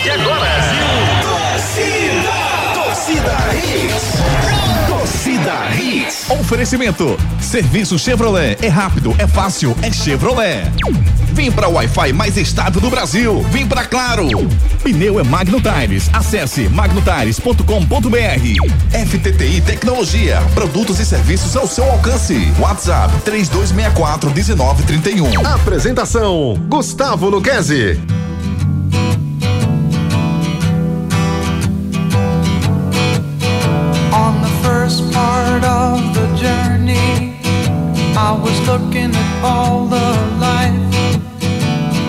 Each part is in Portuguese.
partir de agora. Torcida, torcida Hits. Torcida Hits. Oferecimento. Serviço Chevrolet. É rápido, é fácil, é Chevrolet. Vem pra Wi-Fi mais estável do Brasil. Vem pra Claro. Pneu é Magno Tires. Acesse magnotires.com.br. FTTI Tecnologia. Produtos e serviços ao seu alcance. WhatsApp 3264 1931. Apresentação: Gustavo Luquezzi. I was looking at all the life.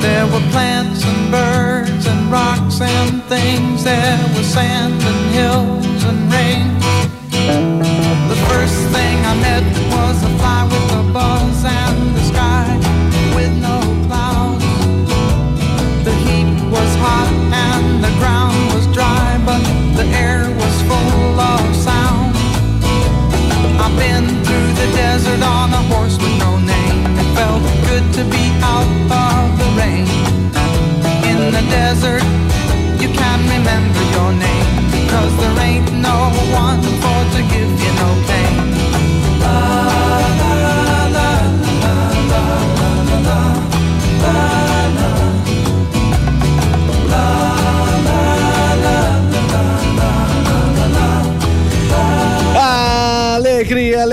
There were plants and birds and rocks and things. There was sand and hills and rain. The first thing I met was a fly with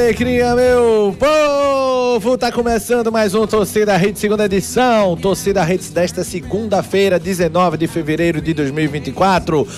Alegria, meu povo! Tá começando mais um Torcida Hits, segunda edição. Torcida Hits desta segunda-feira, 19 de fevereiro de 2024.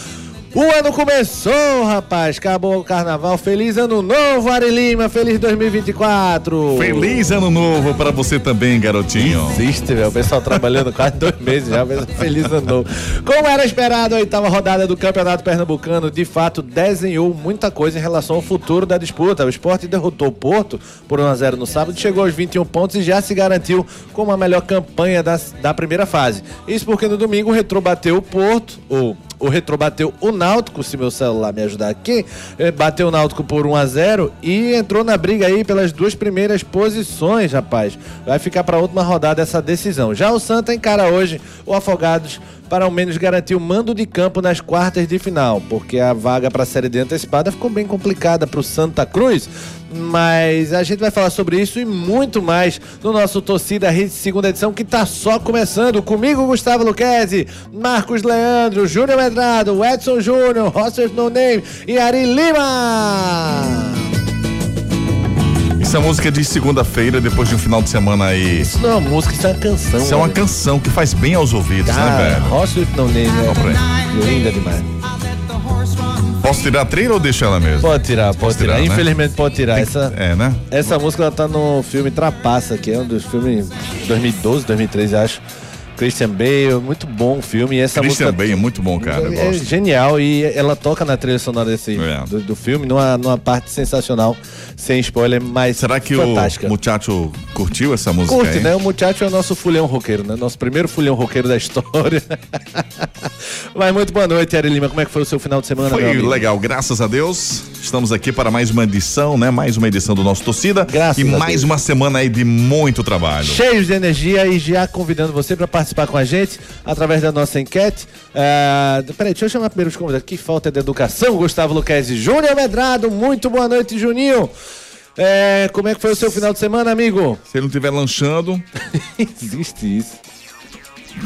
O ano começou, rapaz. Acabou o carnaval. Feliz ano novo, Ari Lima. Feliz 2024. Feliz ano novo pra você também, garotinho. Existe, velho. O pessoal trabalhando quase dois meses já. mas Feliz ano novo. Como era esperado, a oitava rodada do Campeonato Pernambucano de fato desenhou muita coisa em relação ao futuro da disputa. O esporte derrotou o Porto por 1x0 no sábado, chegou aos 21 pontos e já se garantiu como a melhor campanha da, da primeira fase. Isso porque no domingo o Retro bateu o Porto, ou o Retro bateu o Náutico, se meu celular me ajudar aqui, eh, bateu o Náutico por 1 a 0 e entrou na briga aí pelas duas primeiras posições, rapaz. Vai ficar para a última rodada essa decisão. Já o Santa encara hoje o Afogados para ao menos garantir o mando de campo nas quartas de final, porque a vaga para a Série D antecipada ficou bem complicada para o Santa Cruz. Mas a gente vai falar sobre isso e muito mais no nosso Torcida Hits segunda edição que tá só começando. Comigo, Gustavo Luquezzi, Marcos Leandro, Júnior Medrado, Edson Júnior, Rossers No Name e Ari Lima. Isso é música de segunda-feira, depois de um final de semana aí. Isso não é uma música, isso é uma canção. Isso é uma velho. canção que faz bem aos ouvidos, né, Cara, velho? Rossers No Name Compre. é linda demais. Posso tirar a trilha ou deixa ela mesmo? Pode tirar, pode tirar. tirar, né? Infelizmente pode tirar. Tem- Essa, É, né? Essa música ela tá no filme Trapaça, que é um dos filmes 2012, 2013, acho. Christian Bale, muito bom o filme. E essa Christian música Bale é muito bom, cara. É genial e ela toca na trilha sonora desse, É. do, do filme, numa, numa parte sensacional, sem spoiler, mas Será que fantástica. o muchacho curtiu essa música Curte, aí? né? O muchacho é o nosso fulhão roqueiro, né? Nosso primeiro fulhão roqueiro da história. Mas muito boa noite, Ari Lima. Como é que foi o seu final de semana, Foi legal, graças a Deus. Estamos aqui para mais uma edição, né? Mais uma edição do nosso Torcida. Graças e mais Deus. uma semana aí de muito trabalho. cheios de energia e já convidando você para participar com a gente através da nossa enquete. Ah, peraí, deixa eu chamar primeiro os convidados. Que falta de educação, Gustavo Luquezzi. Júnior Medrado, muito boa noite, Juninho. É, como é que foi o seu final de semana, amigo? Se ele não estiver lanchando, Existe isso.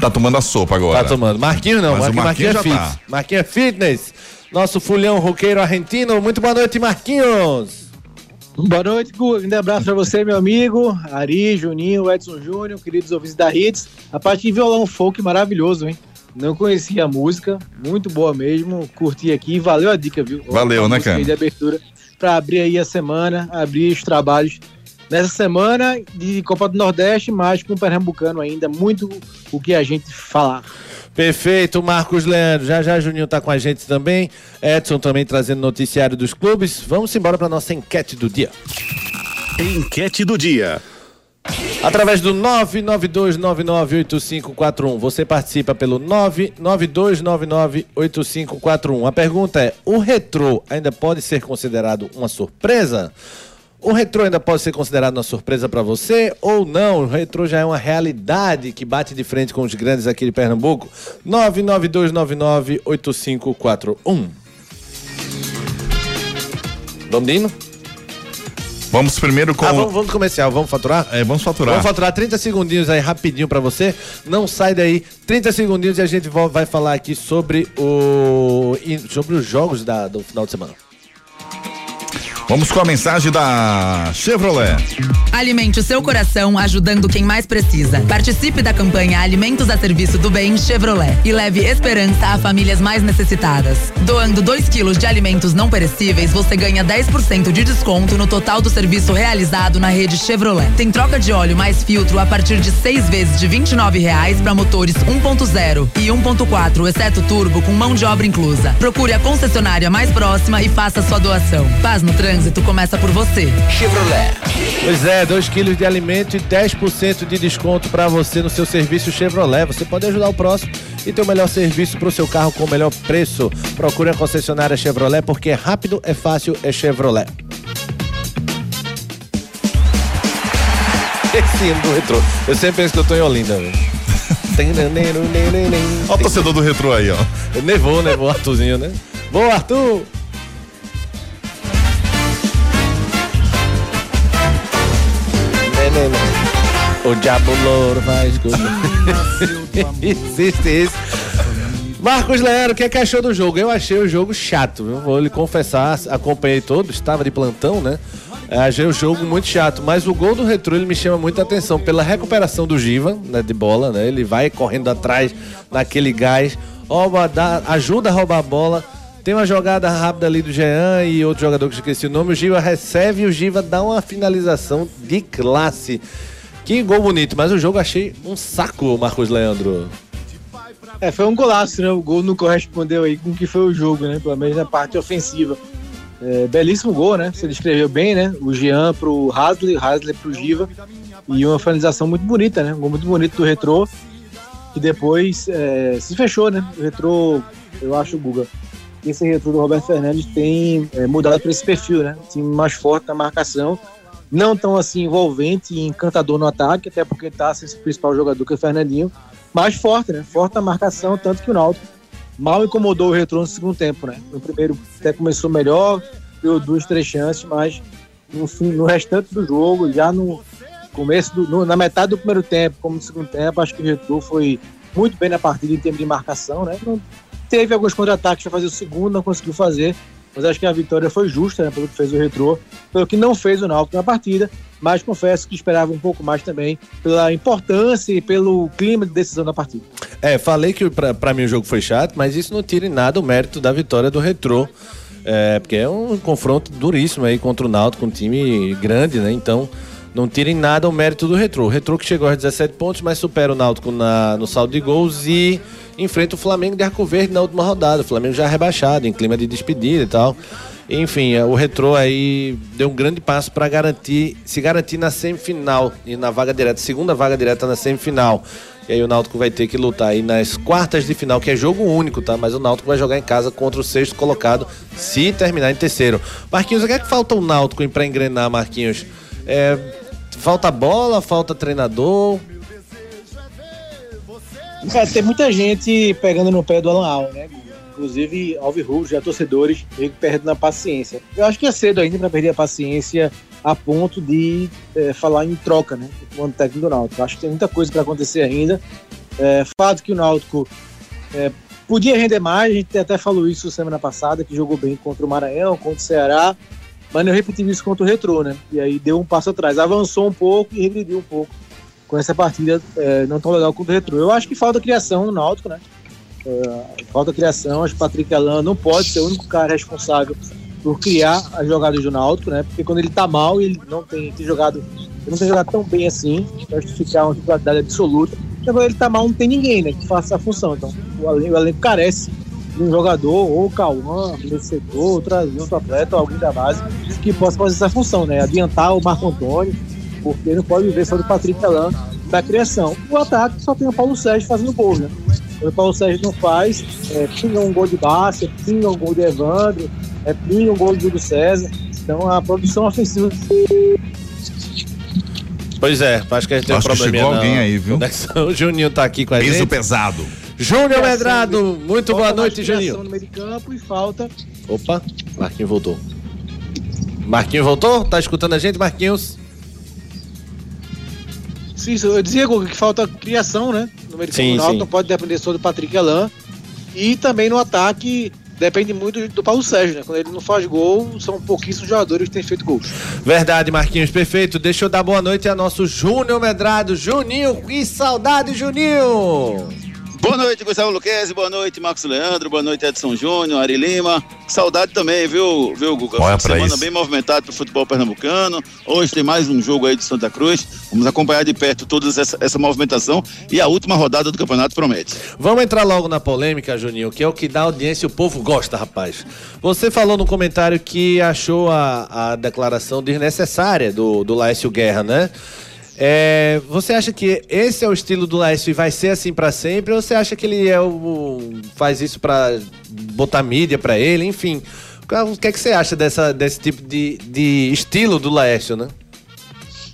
tá tomando a sopa agora. Tá tomando. Marquinho não, Mas o Marquinho, Marquinho, Marquinho é fitness. tá. Marquinho é fitness. Nosso fulhão roqueiro argentino. Muito boa noite, Marquinhos. Boa noite, Gu. Um grande abraço pra você, meu amigo. Ari, Juninho, Edson Júnior, queridos ouvintes da Hits. A parte de violão folk maravilhoso, hein? Não conhecia a música, muito boa mesmo. Curti aqui, valeu a dica, viu? Valeu, Uma né, cara? De abertura pra abrir aí a semana, abrir os trabalhos nessa semana de Copa do Nordeste, mas com o Pernambucano ainda, muito o que a gente falar. Perfeito, Marcos Leandro. Já já Juninho tá com a gente também. Edson também trazendo noticiário dos clubes. Vamos embora para nossa enquete do dia. Enquete do dia. Através do 992998541. Você participa pelo 992998541. A pergunta é: o retrô ainda pode ser considerado uma surpresa? O retrô ainda pode ser considerado uma surpresa para você ou não? O retrô já é uma realidade que bate de frente com os grandes aqui de Pernambuco. 992998541. Domdino? Vamos primeiro com. Ah, vamos, vamos comercial, vamos faturar? É, vamos faturar. Vamos faturar 30 segundinhos aí rapidinho pra você. Não sai daí. 30 segundinhos e a gente vai falar aqui sobre o sobre os jogos da- do final de semana. Vamos com a mensagem da Chevrolet. Alimente o seu coração ajudando quem mais precisa. Participe da campanha Alimentos a Serviço do Bem Chevrolet e leve esperança a famílias mais necessitadas. Doando 2 quilos de alimentos não perecíveis, você ganha 10% de desconto no total do serviço realizado na rede Chevrolet. Tem troca de óleo mais filtro a partir de seis vezes de 29 reais para motores 1.0 e 1.4, exceto turbo, com mão de obra inclusa. Procure a concessionária mais próxima e faça sua doação. Paz no trânsito começa por você. Pois é, 2 quilos de alimento e 10% de desconto pra você no seu serviço Chevrolet. Você pode ajudar o próximo e ter o melhor serviço pro seu carro com o melhor preço. Procure a concessionária Chevrolet porque é rápido, é fácil, é Chevrolet. Esse hino do retrô. Eu sempre penso que eu tô em Olinda, velho. Olha o torcedor do retrô aí, ó. Nevou, nevou, Arthurzinho, né? Boa, Arthur! Né. O diabo louro faz coisa. Existe esse. Marcos Leandro, o que, é que achou do jogo? Eu achei o jogo chato, viu? Vou lhe confessar, acompanhei todo, estava de plantão, né? É, Achei o jogo muito chato, mas o gol do Retro ele me chama muita atenção pela recuperação do Giva, né, de bola, né? Ele vai correndo atrás naquele gás, rouba, dá, ajuda a roubar a bola. Tem uma jogada rápida ali do Jean e outro jogador que eu esqueci o nome, o Giva recebe e o Giva dá uma finalização de classe. Que gol bonito, mas o jogo achei um saco, Marcos Leandro. É, foi um golaço, né? O gol não correspondeu aí com o que foi o jogo, né? Pelo menos na parte ofensiva. É, belíssimo gol, né? Você descreveu bem, né? O Jean pro Hasley, o Hasley pro Giva. E uma finalização muito bonita, né? Um gol muito bonito do Retrô. Que depois é, se fechou, né? O Retrô, eu acho, Guga. Esse Retrô do Roberto Fernandes tem é, mudado para esse perfil, né? Time mais forte na marcação. Não tão assim envolvente e encantador no ataque, até porque tá sem esse principal jogador que é o Fernandinho mais forte, né? Forte na marcação, tanto que o Náutico mal incomodou o retrô no segundo tempo, né? No primeiro até começou melhor, deu duas, três chances, mas no, fim, no restante do jogo, já no começo, do, no- na metade do primeiro tempo, como no segundo tempo, acho que o retrô foi muito bem na partida em termos de marcação, né? Não, teve alguns contra-ataques para fazer o segundo, não conseguiu fazer, mas acho que a vitória foi justa, né? Pelo que fez o retrô, pelo que não fez o Náutico na partida, mas confesso que esperava um pouco mais também pela importância e pelo clima de decisão da partida. É, falei que pra mim o jogo foi chato, mas isso não tira em nada o mérito da vitória do Retrô. É, porque é um confronto duríssimo aí contra o Náutico, um time grande, né? Então, não tira em nada o mérito do Retrô. O Retrô que chegou aos 17 pontos, mas supera o Náutico na, no saldo de gols e enfrenta o Flamengo de Arco Verde na última rodada. O Flamengo já rebaixado, em clima de despedida e tal. Enfim, é, o Retrô aí deu um grande passo para garantir, se garantir na semifinal e na vaga direta, segunda vaga direta na semifinal. E aí o Náutico vai ter que lutar aí nas quartas de final, que é jogo único, tá? Mas o Náutico vai jogar em casa contra o sexto colocado, se terminar em terceiro. Marquinhos, o que é que falta o Náutico para engrenar, Marquinhos? É, falta bola, falta treinador. Cara, tem muita gente pegando no pé do Alan Al, né? Inclusive, Alvirrubos, já torcedores, meio perdendo a paciência. Eu acho que é cedo ainda para perder a paciência a ponto de é, falar em troca, né? Do comando técnico do Náutico. Acho que tem muita coisa para acontecer ainda. É, fato que o Náutico é, podia render mais, a gente até falou isso semana passada, que jogou bem contra o Maranhão, contra o Ceará, mas não repetiu isso contra o Retrô, né? E aí deu um passo atrás. Avançou um pouco e regrediu um pouco com essa partida é, não tão legal contra o Retrô. Eu acho que falta criação no Náutico, né? É, falta criação, acho que Patrick Alan não pode ser o único cara responsável por criar as jogadas do Náutico, né? Porque quando ele tá mal, ele não tem, tem jogado, ele não tem jogado tão bem assim, para justificar uma titularidade absoluta. E quando ele tá mal, não tem ninguém, né? Que faça essa função. Então, o elenco, o elenco carece de um jogador, ou o Cauã, nesse setor, outro atleta, ou alguém da base, que possa fazer essa função, né? Adiantar o Marco Antônio, porque não pode viver só do Patrick Alan da criação. O ataque só tem o Paulo Sérgio fazendo gol, né? Quando o Paulo Sérgio não faz, é, pinga um gol de Bárcia, pinga um gol de Evandro, é, pinga um gol de Júlio César. Então a produção ofensiva. Pois é, acho que a gente tem um Acho probleminha chegou na alguém aí, viu? conexão. O Juninho tá aqui com a Peso gente. pesado. Júnior Medrado, muito boa noite, Juninho. No meio de campo e falta. Opa, Marquinhos voltou. Marquinhos voltou? Tá escutando a gente, Marquinhos? Sim, isso, eu dizia que falta criação, né? No meio de Sim, campo. O Náutico sim. não pode depender só do Patrick Elan. E também no ataque depende muito do Paulo Sérgio, né? Quando ele não faz gol, são pouquíssimos jogadores que têm feito gols. Verdade, Marquinhos, perfeito. Deixa eu dar boa noite a nosso Júnior Medrado. Juninho, que saudade, Juninho! Boa noite, Gustavo Luquezzi. Boa noite, Marcos Leandro. Boa noite, Edson Júnior, Ari Lima. Saudade também, viu, viu Guga? Olha semana isso. bem movimentado pro futebol pernambucano. Hoje tem mais um jogo aí de Santa Cruz. Vamos acompanhar de perto toda essa, essa movimentação e a última rodada do campeonato promete. Vamos entrar logo na polêmica, Juninho, que é o que dá audiência e o povo gosta, rapaz. Você falou no comentário que achou a, a declaração desnecessária do, do Laércio Guerra, né? É, você acha que esse é o estilo do Laércio e vai ser assim pra sempre? Ou você acha que ele é o, faz isso pra botar mídia pra ele? Enfim, o que é que você acha dessa, desse tipo de, de estilo do Laércio, né?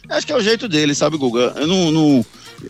Acho que é o jeito dele, sabe, Guga? Eu não. não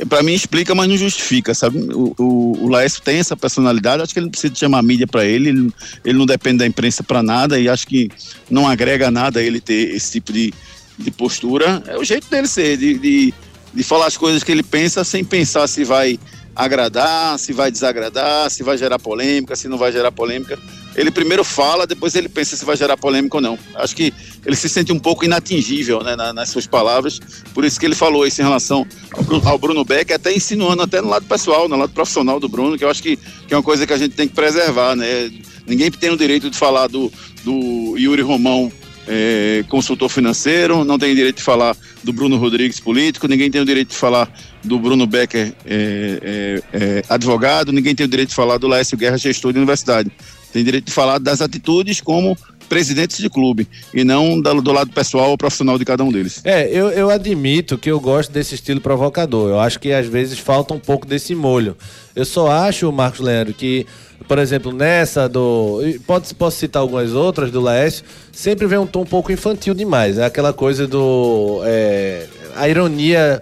Pra mim explica, mas não justifica, sabe? O, o, o Laércio tem essa personalidade, acho que ele não precisa chamar a mídia pra ele, ele, ele não depende da imprensa pra nada e acho que não agrega nada ele ter esse tipo de, de postura. É o jeito dele ser, de, de, de falar as coisas que ele pensa sem pensar se vai agradar, se vai desagradar, se vai gerar polêmica, se não vai gerar polêmica. Ele primeiro fala, depois ele pensa se vai gerar polêmica ou não. Acho que ele se sente um pouco inatingível né, na- nas suas palavras, por isso que ele falou isso em relação ao Bruno, ao Bruno Beck, até insinuando até no lado pessoal, no lado profissional do Bruno, que eu acho que, que é uma coisa que a gente tem que preservar, né? Ninguém tem o direito de falar do, do Yuri Romão é, consultor financeiro, não tem direito de falar do Bruno Rodrigues político, ninguém tem o direito de falar do Bruno Becker é, é, é, advogado, ninguém tem o direito de falar do Laércio Guerra gestor de universidade. Tem direito de falar das atitudes como presidentes de clube e não do lado pessoal ou profissional de cada um deles. É, eu, eu admito que eu gosto desse estilo provocador. Eu acho que às vezes falta um pouco desse molho. Eu só acho, Marcos Leandro, que, por exemplo, nessa do. Pode, posso citar algumas outras do Laércio, sempre vem um tom um pouco infantil demais. É aquela coisa do. é, a ironia.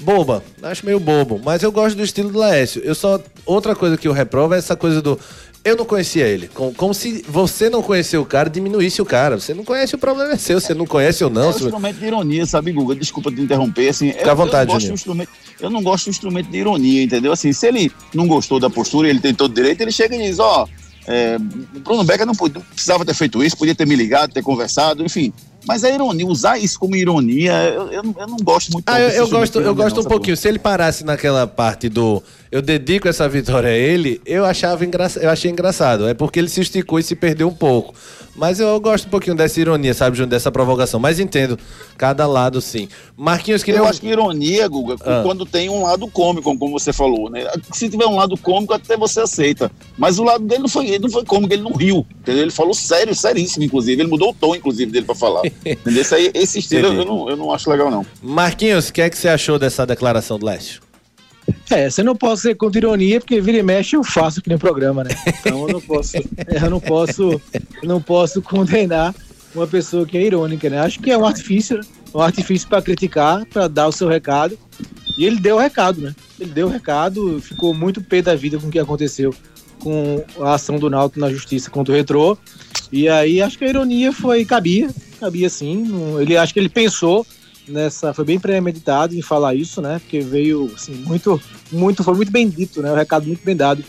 Boba, acho meio bobo, mas eu gosto do estilo do Laércio. Eu só. Outra coisa que eu reprovo é essa coisa do. Eu não conhecia ele. Como, como se você não conhecer o cara, diminuísse o cara. Você não conhece, o problema é seu. Você não conhece ou É não. um se- instrumento de ironia, sabe, Guga? Desculpa te interromper, assim. Fica à vontade, eu, não instrumento, eu não gosto do instrumento de ironia, entendeu? Assim, se ele não gostou da postura e ele tem todo direito, ele chega e diz, ó, é, Bruno Becker não, não precisava ter feito isso, podia ter me ligado, ter conversado, enfim. Mas a ironia, usar isso como ironia, eu, eu, não- eu não gosto muito. Ah, eu, eu gosto, eu gosto um pouquinho. Se ele parasse naquela parte do eu dedico essa vitória a ele, eu achava engraçado, eu achei engraçado. É porque ele se esticou e se perdeu um pouco. Mas eu gosto um pouquinho dessa ironia, sabe, Júnior, dessa provocação. Mas entendo cada lado, sim. Marquinhos queria Eu acho que ironia, Guga, Ah. quando tem um lado cômico, como você falou, né? Se tiver um lado cômico, até você aceita. Mas o lado dele não foi, não foi cômico, ele não riu. Entendeu? Ele falou sério, seríssimo, inclusive. Ele mudou o tom, inclusive, dele pra falar. entendeu? Esse, aí, esse estilo eu não, eu não acho legal, não. Marquinhos, o que é que você achou dessa declaração do Lécio? É, você não pode ser contra ironia, porque vira e mexe eu faço aqui no programa, né? Então eu não posso, eu não posso, não posso condenar uma pessoa que é irônica, né? Acho que é um artifício, né? um artifício para criticar, para dar o seu recado. E ele deu o recado, né? Ele deu o recado, ficou muito pé da vida com o que aconteceu com a ação do Náutico na justiça contra o Retrô. E aí acho que a ironia foi cabia, cabia sim. Ele acho que ele pensou nessa, foi bem premeditado em falar isso, né? Porque veio assim muito, muito, foi muito bem dito, né? O recado muito bem dado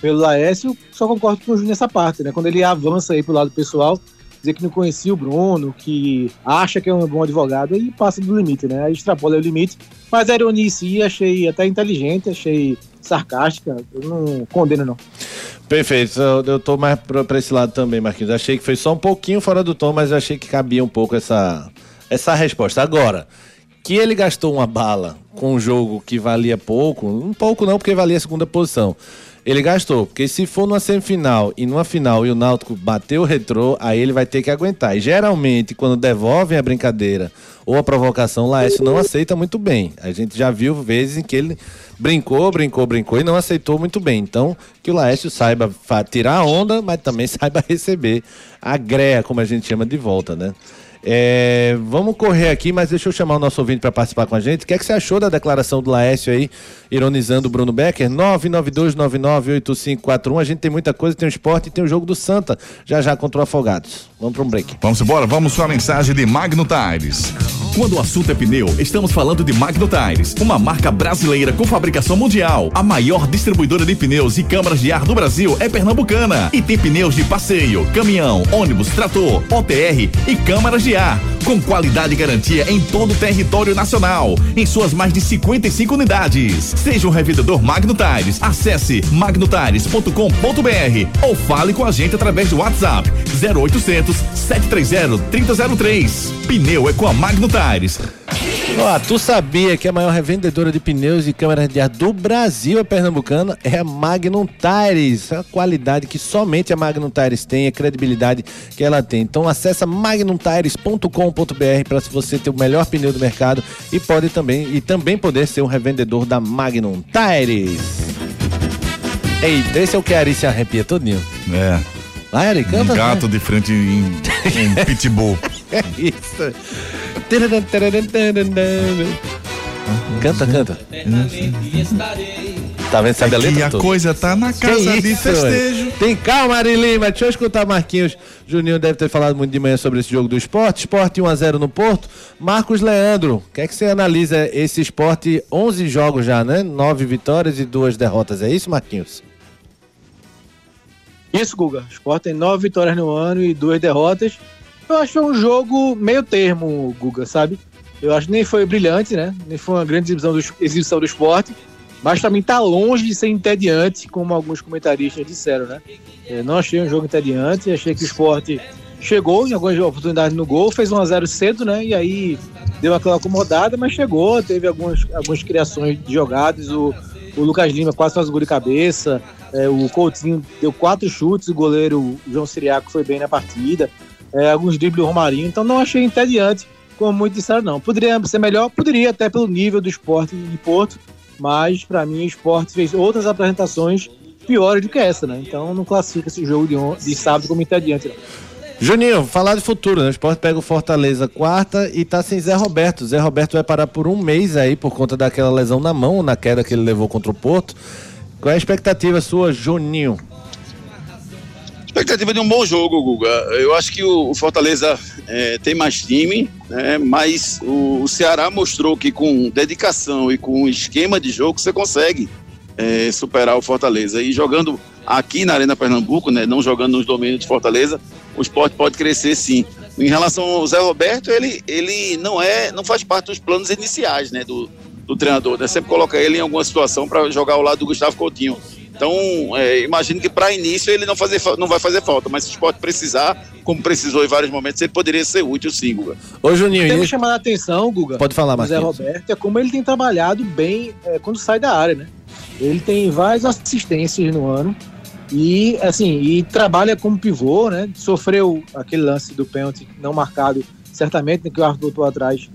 pelo Laércio. Só concordo com o Júnior nessa parte, né? Quando ele avança aí pro lado pessoal, dizer que não conhecia o Bruno, que acha que é um bom advogado, aí passa do limite, né? Aí extrapola o limite. Mas a ironia em si achei até inteligente, achei sarcástica. Eu não condeno, não. Perfeito, eu, tô mais pra, esse lado também, Marquinhos. Achei que foi só um pouquinho fora do tom, mas achei que cabia um pouco essa, essa resposta. Agora, que ele gastou uma bala com um jogo que valia pouco, um pouco não, porque valia a segunda posição. Ele gastou, porque se for numa semifinal e numa final e o Náutico bateu o retrô, aí ele vai ter que aguentar. E geralmente, quando devolvem a brincadeira ou a provocação, o Laércio não aceita muito bem. A gente já viu vezes em que ele brincou, brincou, brincou e não aceitou muito bem. Então, que o Laércio saiba tirar a onda, mas também saiba receber a greia, como a gente chama de volta, né? É, vamos correr aqui, mas deixa eu chamar o nosso ouvinte para participar com a gente. O que, é que você achou da declaração do Laércio aí, ironizando o Bruno Becker? 992998541. A gente tem muita coisa, tem o esporte e tem o jogo do Santa, já já contra o Afogados. Vamos para um break. Vamos embora, vamos com a mensagem de Magno Tires. Quando o assunto é pneu, estamos falando de Magno Tires, uma marca brasileira com fabricação mundial. A maior distribuidora de pneus e câmaras de ar do Brasil é pernambucana e tem pneus de passeio, caminhão, ônibus, trator, OTR e câmaras de ar, com qualidade e garantia em todo o território nacional, em suas mais de 55 unidades. Seja um revendedor Magno Tires, acesse magnotires.com.br ou fale com a gente através do WhatsApp 0800 730 3003. Pneu é com a Magno Ó, tu sabia que a maior revendedora de pneus e câmeras de ar do Brasil é pernambucana? É a Magnum Tires. A qualidade que somente a Magnum Tires tem, a credibilidade que ela tem. Então acessa magnumtires.com.br para você ter o melhor pneu do mercado e pode também e também poder ser um revendedor da Magnum Tires. Ei, esse é o que a Ari se arrepia todinho. É. Vai, Ari, Um canta. gato de frente em um pitbull. É isso. Canta, canta. Tá vendo? Sabe a letra? E a toda? coisa tá na casa de isso, festejo. ué? Tem calma, Ari Lima. Deixa eu escutar Marquinhos. Juninho deve ter falado muito de manhã sobre esse jogo do esporte. Esporte 1x0 no Porto. Marcos Leandro, o que é que você analisa esse esporte? 11 jogos já, né? 9 vitórias e duas derrotas. É isso, Marquinhos? Isso, Guga. O Sport tem nove vitórias no ano e duas derrotas. Eu acho que foi um jogo meio termo, Guga, sabe? Eu acho que nem foi brilhante, né? Nem foi uma grande exibição do, exibição do esporte. Mas também tá longe de ser entediante, como alguns comentaristas disseram, né? Eu não achei um jogo entediante, achei que o esporte chegou em algumas oportunidades no gol, fez 1 a 0 cedo, né? E aí deu aquela acomodada, mas chegou, teve algumas, algumas criações de jogadas, o, o Lucas Lima quase faz o gol de cabeça, é, o Coutinho deu quatro chutes, o goleiro João Siriaco foi bem na partida, é, alguns dribles do Romarinho, então não achei entediante, como muitos disseram, não. Poderia ser melhor? Poderia, até pelo nível do esporte de Porto, mas para mim o esporte fez outras apresentações piores do que essa, né? Então não classifica esse jogo de, de sábado como entediante, não. Juninho, falar de futuro, né? O esporte pega o Fortaleza quarta e tá sem Zé Roberto. Zé Roberto vai parar por um mês aí por conta daquela lesão na mão, na queda que ele levou contra o Porto. Qual é a expectativa sua, Juninho? Expectativa de um bom jogo, Guga. Eu acho que o Fortaleza é, tem mais time, né, mas o, o Ceará mostrou que com dedicação e com esquema de jogo você consegue é, superar o Fortaleza. E jogando aqui na Arena Pernambuco, né, não jogando nos domínios de Fortaleza, o esporte pode crescer sim. Em relação ao Zé Roberto, ele, ele não é, não faz parte dos planos iniciais né, do, do treinador. Né? Sempre coloca ele em alguma situação para jogar ao lado do Gustavo Coutinho. Então, é, imagino que para início ele não, fazer, fa- não vai fazer falta, mas se o esporte precisar, como precisou em vários momentos, ele poderia ser útil sim, Guga. Ô, Juninho, Tem que chamar a atenção, Guga, pode falar, do Zé. Roberto, é como ele tem trabalhado bem é, quando sai da área, né? Ele tem várias assistências no ano e, assim, e trabalha como pivô, né? Sofreu aquele lance do pênalti não marcado, certamente, né, que o árbitro botou atrás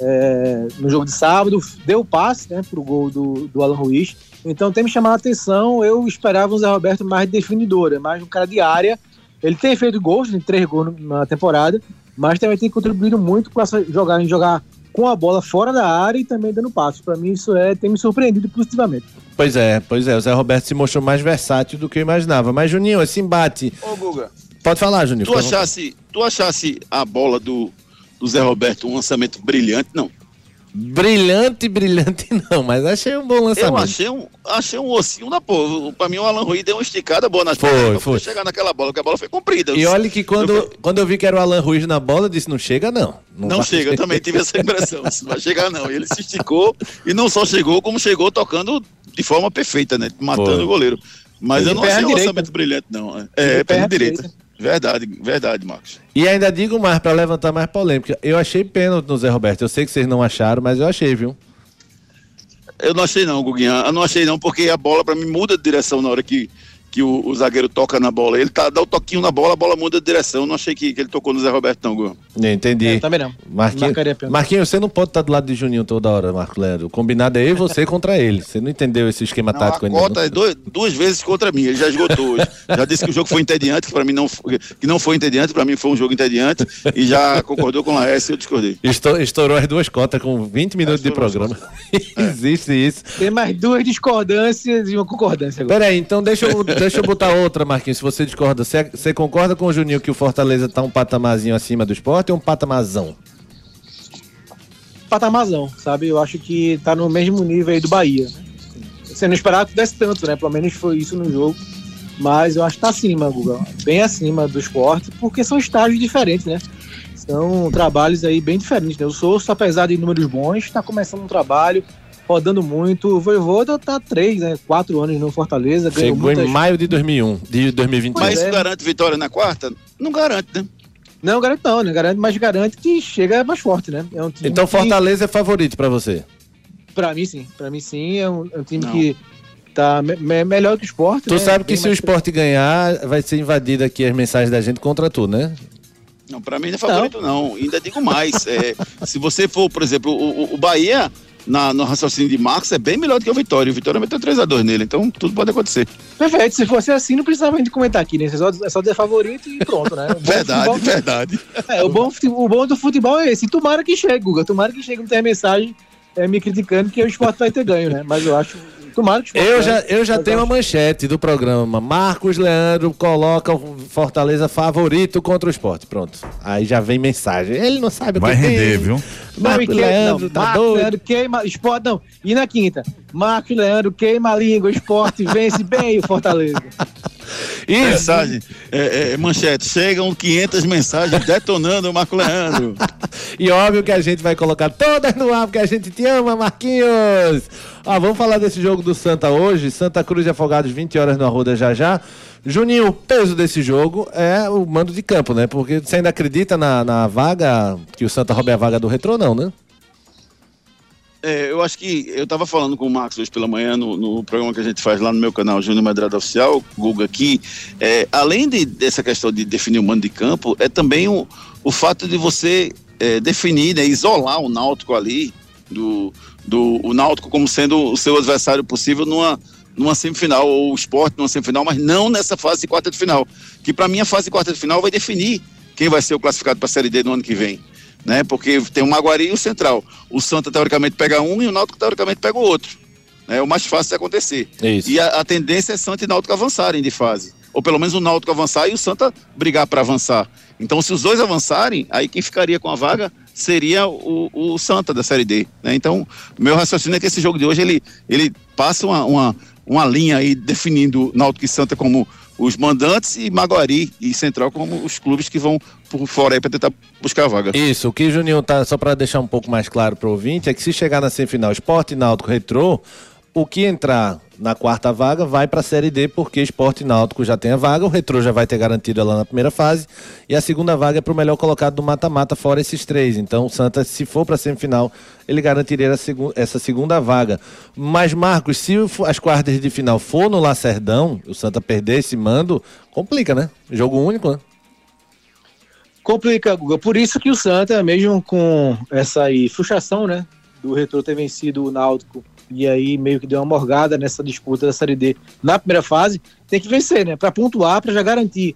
é, no jogo de sábado, deu passe, né, pro gol do, do Alan Ruiz. Então tem me chamado a atenção, eu esperava um Zé Roberto mais definidor, é mais um cara de área. Ele tem feito gols, tem três gols na temporada, mas também tem contribuído muito com essa jogar em jogar com a bola fora da área e também dando passos. Para mim isso é tem me surpreendido positivamente. Pois é, pois é. O Zé Roberto se mostrou mais versátil do que eu imaginava. Mas, Juninho, esse embate. Ô, Guga, Pode falar, Juninho. tu achasse, tu achasse a bola do, do Zé Roberto um lançamento brilhante? Não. Brilhante, brilhante não, mas achei um bom Eu lançamento. achei um, achei um ossinho da porra. Pra mim, o Alan Ruiz deu uma esticada boa nas Foi, pernas foi. chegar naquela bola, porque a bola foi comprida. E olha que quando, Eu- quando eu vi que era o Alan Ruiz na bola, eu disse: não chega, não. Não, vai chega, eu também tive essa impressão. Não vai chegar, não. E ele se esticou e não só chegou, como chegou tocando de forma perfeita, né? Matando Foi. o goleiro. Mas Ele eu não achei um lançamento brilhante, não. É, Ele é perna perna direita. direita. Verdade, verdade, Marcos. E ainda digo mais, pra levantar mais polêmica. Eu achei pênalti no Zé Roberto. Eu sei que vocês não acharam, mas eu achei, viu? Eu não achei não, Guguinha. Eu não achei não, porque a bola pra mim muda de direção na hora que, que o, o zagueiro toca na bola. Ele tá, dá o toquinho na bola, a bola muda de direção. Não achei que, que ele tocou no Zé Roberto, não, Gu. Entendi. É, também não. Marquinhos. Marquinhos, você não pode estar do lado de Juninho toda hora, Marco Leandro. O combinado é eu e você contra ele. Você não entendeu esse esquema Não, tático a ainda. cota não? é dois- duas vezes contra mim. Ele já esgotou hoje. já disse que o jogo foi entediante, que para mim não foi, que não foi entediante, para mim foi um jogo entediante. E já concordou com o Laércio e eu discordei. Estou- Estourou as duas cotas com 20 minutos de Estourou as programa. Existe isso. Tem mais duas discordâncias e uma concordância agora. Peraí, então deixa eu, deixa eu botar outra, Marquinhos, se você discorda. Você, você concorda com o Juninho que o Fortaleza tá um patamarzinho acima do esporte ou um patamarzão? Patamarzão, sabe? Eu acho que tá no mesmo nível aí do Bahia. né? Você não esperava que desse tanto, né? Pelo menos foi isso no jogo. Mas eu acho que tá acima, Guga. Bem acima do esporte, porque são estágios diferentes, né? São trabalhos aí bem diferentes, né? O Souza, apesar de números bons, está começando um trabalho, rodando muito. O Voivoda tá três, né? Quatro anos no Fortaleza. ganhou Chegou em muitas- maio de 2001, de 2021. Mas é. isso garante vitória na quarta? Não garante, né? Não, garante não, né? Garante, mas garante que chega mais forte, né? É um time Então que- Fortaleza é favorito pra você. Pra mim, sim. Pra mim, sim. É um, é um time Não. que tá me- me- melhor que o esporte. Tu né? sabe que Bem se o esporte ganhar, vai ser invadida aqui as mensagens da gente contra tu, né? Não, pra mim não é favorito, não. Ainda digo mais. é, se você for, por exemplo, o, o- Bahia, na, no raciocínio de Marcos, é bem melhor do que o Vitória. O Vitória meteu 3x2 nele, então tudo pode acontecer. Perfeito. Se fosse assim, não precisava de comentar aqui, né? É só, é só dizer favorito e pronto, né? Verdade, futebol- verdade. É, o bom, o bom do futebol é esse. Tomara que chegue, Guga. Tomara que chegue. Não tem mensagem é, me criticando que o esporte vai ter ganho, né? Mas eu acho. Tomara que esporte Eu já, eu já tenho uma manchete do programa. Marcos Leandro coloca o Fortaleza favorito contra o esporte. Pronto. Aí já vem mensagem. Ele não sabe o Vai que tem. render, viu? Não, e Marcos que, Leandro não, tá Marcos doido. Leandro queima. Esporte, não. E na quinta? Marcos Leandro queima a língua. Esporte vence bem o Fortaleza. Isso. Mensagem, é, é, manchete, chegam 500 mensagens detonando o Marco Leandro. E óbvio que a gente vai colocar todas no ar, porque a gente te ama, Marquinhos. Ó, vamos falar desse jogo do Santa hoje. Santa Cruz de Afogados, 20 horas no Arruda já já. Juninho, o peso desse jogo é o mando de campo, né? Porque você ainda acredita na, na vaga, que o Santa roube a vaga do Retrô, não, né? É, eu acho que eu estava falando com o Marcos hoje pela manhã no, no programa que a gente faz lá no meu canal Júnior Madrada Oficial, Guga, que é, além de, dessa questão de definir o mando de campo, é também o, o fato de você é, definir, né, isolar o Náutico ali, do, do o Náutico como sendo o seu adversário possível numa, numa semifinal, ou o esporte numa semifinal, mas não nessa fase de quarta de final. Que para mim a fase de quarta de final vai definir quem vai ser o classificado para a Série D no ano que vem né? Porque tem o Maguari e o Central. O Santa teoricamente pega um e o Náutico teoricamente pega o outro. É o mais fácil de acontecer. Isso. E a, a tendência é Santa e Náutico avançarem de fase. Ou pelo menos o Náutico avançar e o Santa brigar para avançar. Então, se os dois avançarem, aí quem ficaria com a vaga seria o, o Santa da Série D. Né? Então, meu raciocínio é que esse jogo de hoje ele, ele passa uma, uma, uma linha aí definindo Náutico e Santa como os mandantes e Maguari e Central como os clubes que vão por fora aí para tentar buscar a vaga. Isso, o que o Juninho tá, só para deixar um pouco mais claro pro ouvinte, é que se chegar na semifinal Esporte Náutico Retrô, o que entrar na quarta vaga vai para a Série D, porque Esporte Náutico já tem a vaga, o Retrô já vai ter garantido ela na primeira fase, e a segunda vaga é para o melhor colocado do mata-mata, fora esses três. Então o Santa, se for para a semifinal, ele garantiria essa segunda vaga. Mas, Marcos, se as quartas de final for no Lacerdão, o Santa perder esse mando, complica, né? Jogo único, né? Complica, Guga. Por isso que o Santa, mesmo com essa aí frustração, né? Do Retro ter vencido o Náutico e aí meio que deu uma morgada nessa disputa da Série D na primeira fase, tem que vencer, né? Para pontuar, para já garantir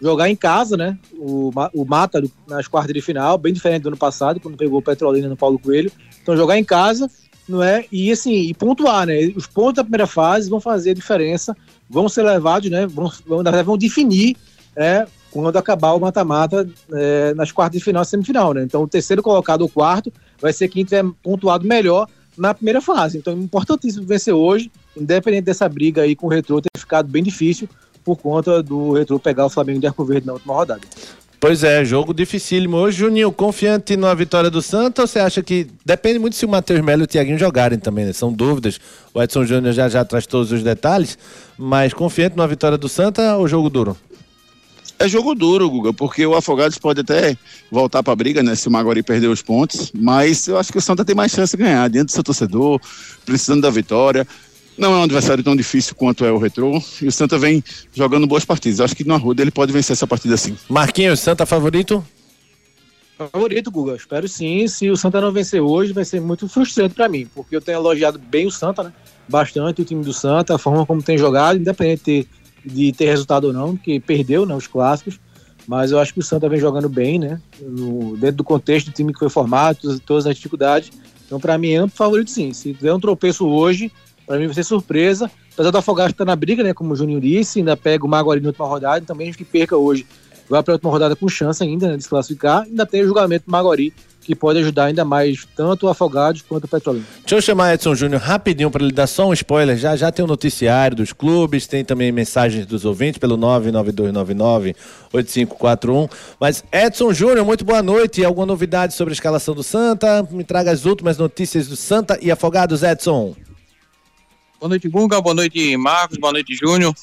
jogar em casa, né? O, o Mata nas quartas de final, bem diferente do ano passado, quando pegou o Petrolina no Paulo Coelho. Então jogar em casa, não é? E assim, e pontuar, né? Os pontos da primeira fase vão fazer a diferença, vão ser levados, né? Vão, vão, vão definir é, quando acabar o mata-mata é, nas quartas de final e semifinal, né? Então o terceiro colocado ou quarto vai ser quem tiver pontuado melhor na primeira fase. Então é importantíssimo vencer hoje, independente dessa briga aí com o Retro ter ficado bem difícil por conta do Retro pegar o Flamengo de Arco Verde na última rodada. Pois é, jogo dificílimo hoje. Juninho, confiante na vitória do Santa ou você acha que. Depende muito se o Matheus Melo e o Tiaguinho jogarem também, né? São dúvidas. O Edson Júnior já já traz todos os detalhes. Mas confiante na vitória do Santa ou jogo duro? É jogo duro, Guga, porque o Afogados pode até voltar para a briga, né? Se o Maguari perder os pontos, mas eu acho que o Santa tem mais chance de ganhar, diante do seu torcedor, precisando da vitória. Não é um adversário tão difícil quanto é o Retrô. E o Santa vem jogando boas partidas. Acho que no Arruda ele pode vencer essa partida sim. Marquinhos, Santa favorito? Favorito, Guga. Espero sim. Se o Santa não vencer hoje, vai ser muito frustrante para mim, porque eu tenho elogiado bem o Santa, né? Bastante o time do Santa, a forma como tem jogado, independente de ter, de ter resultado ou não, que perdeu né, os clássicos. Mas eu acho que o Santa vem jogando bem, né? No, dentro do contexto do time que foi formado, todas, as dificuldades. Então, para mim, é um favorito sim. Se tiver um tropeço hoje, para mim vai ser surpresa. Apesar do Afogados estar tá na briga, né? Como o Juninho disse, ainda pega o Maguari na última rodada, também acho que perca hoje. Vai para a última rodada com chance ainda né, de se classificar. Ainda tem o julgamento do Maguari, que pode ajudar ainda mais tanto o Afogados quanto o Petrolina. Deixa eu chamar Edson Júnior rapidinho para ele dar só um spoiler. Já já tem o noticiário dos clubes, tem também mensagens dos ouvintes pelo 992998541. Mas Edson Júnior, muito boa noite. Alguma novidade sobre a escalação do Santa? Me traga as últimas notícias do Santa e Afogados, Edson. Boa noite, Guga. Boa noite, Marcos. Boa noite, Júnior.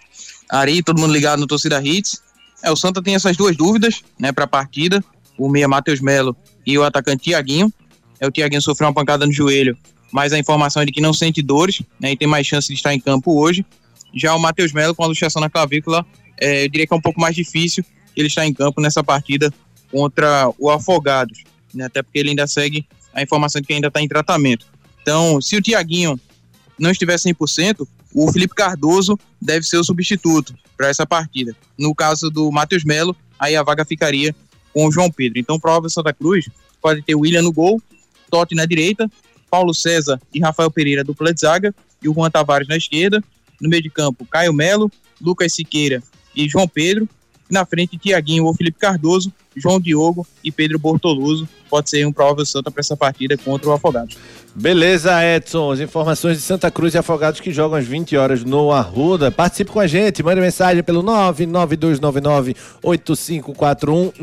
Ari, todo mundo ligado no Torcida Hits. É, o Santa tem essas duas dúvidas, né, para a partida. O meia Matheus Melo e o atacante Tiaguinho. É, o Tiaguinho sofreu uma pancada no joelho, mas a informação é de que não sente dores, né, e tem mais chance de estar em campo hoje. Já o Matheus Melo, com a luxação na clavícula, é, eu diria que é um pouco mais difícil ele estar em campo nessa partida contra o Afogados, né, até porque ele ainda segue a informação de que ainda está em tratamento. Então, se o Tiaguinho não estiver 100%, o Felipe Cardoso deve ser o substituto para essa partida. No caso do Matheus Melo, aí a vaga ficaria com o João Pedro. Então, prova Santa Cruz pode ter o William no gol, Totti na direita, Paulo César e Rafael Pereira dupla de zaga e o Juan Tavares na esquerda. No meio de campo, Caio Melo, Lucas Siqueira e João Pedro. Na frente, Tiaguinho ou Felipe Cardoso, João Diogo e Pedro Bortoluso. Pode ser um provável Santa para essa partida contra o Afogados. Beleza, Edson. As informações de Santa Cruz e Afogados que jogam às 20 horas no Arruda. Participe com a gente, mande mensagem pelo 992998541,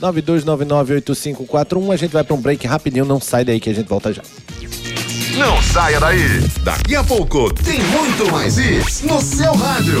992998541. A gente vai para um break rapidinho, não sai daí que a gente volta já. Não saia daí. Daqui a pouco tem muito mais isso no seu rádio.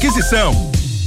aquisição.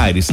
Aires.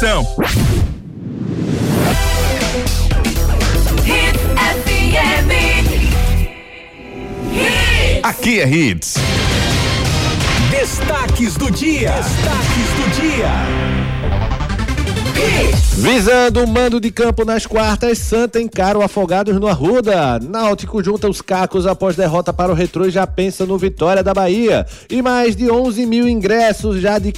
Hit. Aqui é Hits. Destaques do dia. Destaques do dia. Visando o mando de campo nas quartas, Santa encara o Afogados no Arruda. Náutico junta os cacos após derrota para o Retrô e já pensa no Vitória da Bahia. E mais de 11 mil ingressos, já de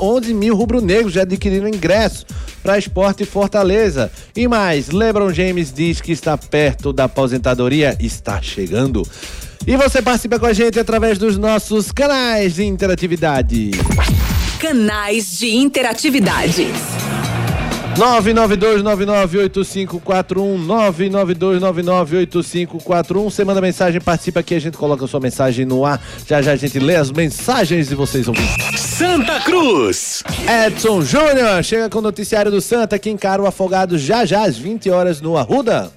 11 mil rubro-negros já adquiriram ingressos para Esporte Fortaleza. E mais, LeBron James diz que está perto da aposentadoria, está chegando. E você participa com a gente através dos nossos canais de interatividade. Canais de interatividade. 992998541 992998541 Você manda mensagem, participa aqui, a gente coloca a sua mensagem no ar. Já já a gente lê as mensagens de vocês ouvintes. Santa Cruz. Edson Júnior chega com o noticiário do Santa que encara o Afogado já já às 20 horas no Arruda.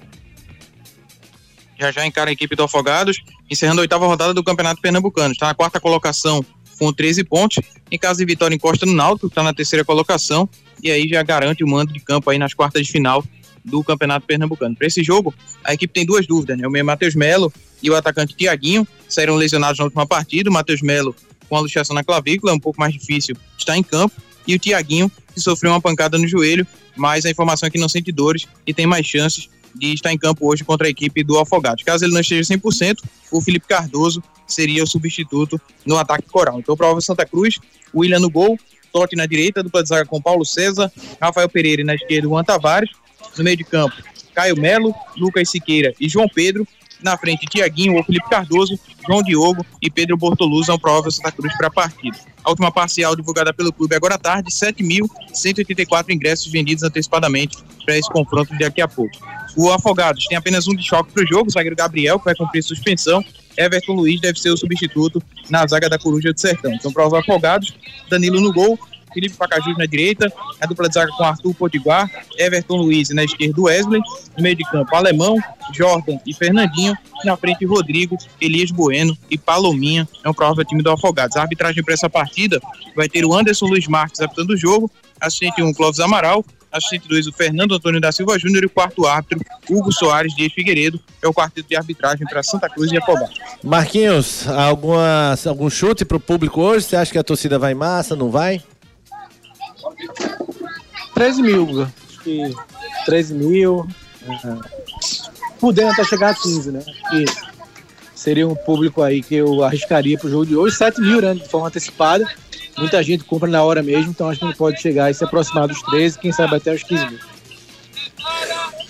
Já já encara a equipe do Afogados, encerrando a oitava rodada do Campeonato Pernambucano. Está na quarta colocação com 13 pontos. Em caso de vitória, encosta no Náutico, que está na terceira colocação. E aí já garante o mando de campo aí nas quartas de final do Campeonato Pernambucano. Para esse jogo, a equipe tem duas dúvidas, né? O meio Matheus Melo e o atacante Tiaguinho saíram lesionados na última partida. O Matheus Melo com a luxação na clavícula, é um pouco mais difícil estar em campo. E o Tiaguinho, que sofreu uma pancada no joelho, mas a informação é que não sente dores e tem mais chances de estar em campo hoje contra a equipe do Afogados. Caso ele não esteja 100%, o Felipe Cardoso seria o substituto no ataque coral. Então, prova Santa Cruz, William no gol, Totti na direita, dupla de zaga com Paulo César, Rafael Pereira na esquerda, Juan Tavares. No meio de campo, Caio Melo, Lucas Siqueira e João Pedro. Na frente, Tiaguinho ou Felipe Cardoso, João Diogo e Pedro Bortoluz, ao prova Santa Cruz para a partida. A última parcial divulgada pelo clube agora à tarde, 7.184 ingressos vendidos antecipadamente para esse confronto de daqui a pouco. O Afogados tem apenas um de choque para o jogo, o zagueiro Gabriel, que vai cumprir suspensão. Everton Luiz deve ser o substituto na zaga da Coruja do Sertão. Então, o Afogados, Danilo no gol, Felipe Pacajus na direita, a dupla de zaga com Arthur Potiguar, Everton Luiz na esquerda Wesley, no meio de campo Alemão, Jordan e Fernandinho, na frente Rodrigo, Elias Bueno e Palominha, é um provável time do Afogados. A arbitragem para essa partida vai ter o Anderson Luiz Marques apitando o jogo, assistente 1 Clóvis Amaral, assistente 2 o Fernando Antônio da Silva Júnior e o quarto árbitro Hugo Soares Dias Figueiredo, é o quarteto de arbitragem para Santa Cruz e Afogados. Marquinhos, alguma, algum chute pro público hoje? Você acha que a torcida vai em massa, não vai? 13 mil, acho que 13 mil. É, podendo até chegar a 15, né? Que seria um público aí que eu arriscaria pro jogo de hoje. 7 mil, né? De forma antecipada. Muita gente compra na hora mesmo, então acho que a gente pode chegar e se aproximar dos 13, quem sabe até os 15 mil.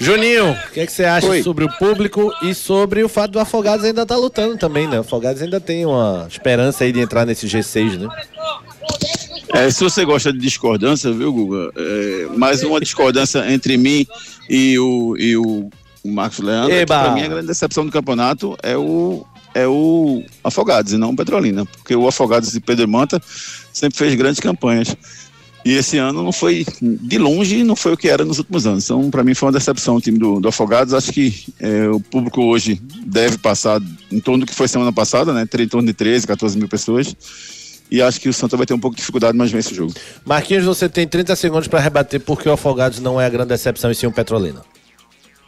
Juninho, o que, é que você acha Oi. sobre o público e sobre o fato do Afogados ainda estar lutando também, né? O Afogados ainda tem uma esperança aí de entrar nesse G6, né? É, se você gosta de discordância, viu, Guga? É, mais uma discordância entre mim e o, e o Marcos Leandro. é! Pra mim, a grande decepção do campeonato é o, é o Afogados e não o Petrolina. Porque o Afogados de Pedro Manta sempre fez grandes campanhas. E esse ano não foi, de longe, não foi o que era nos últimos anos. Então, para mim, foi uma decepção o time do, do Afogados. Acho que é, o público hoje deve passar em torno do que foi semana passada, né? Em torno de 13, 14 mil pessoas. E acho que o Santa vai ter um pouco de dificuldade, mas vence o jogo. Marquinhos, você tem 30 segundos para rebater porque o Afogados não é a grande decepção e sim o Petrolina.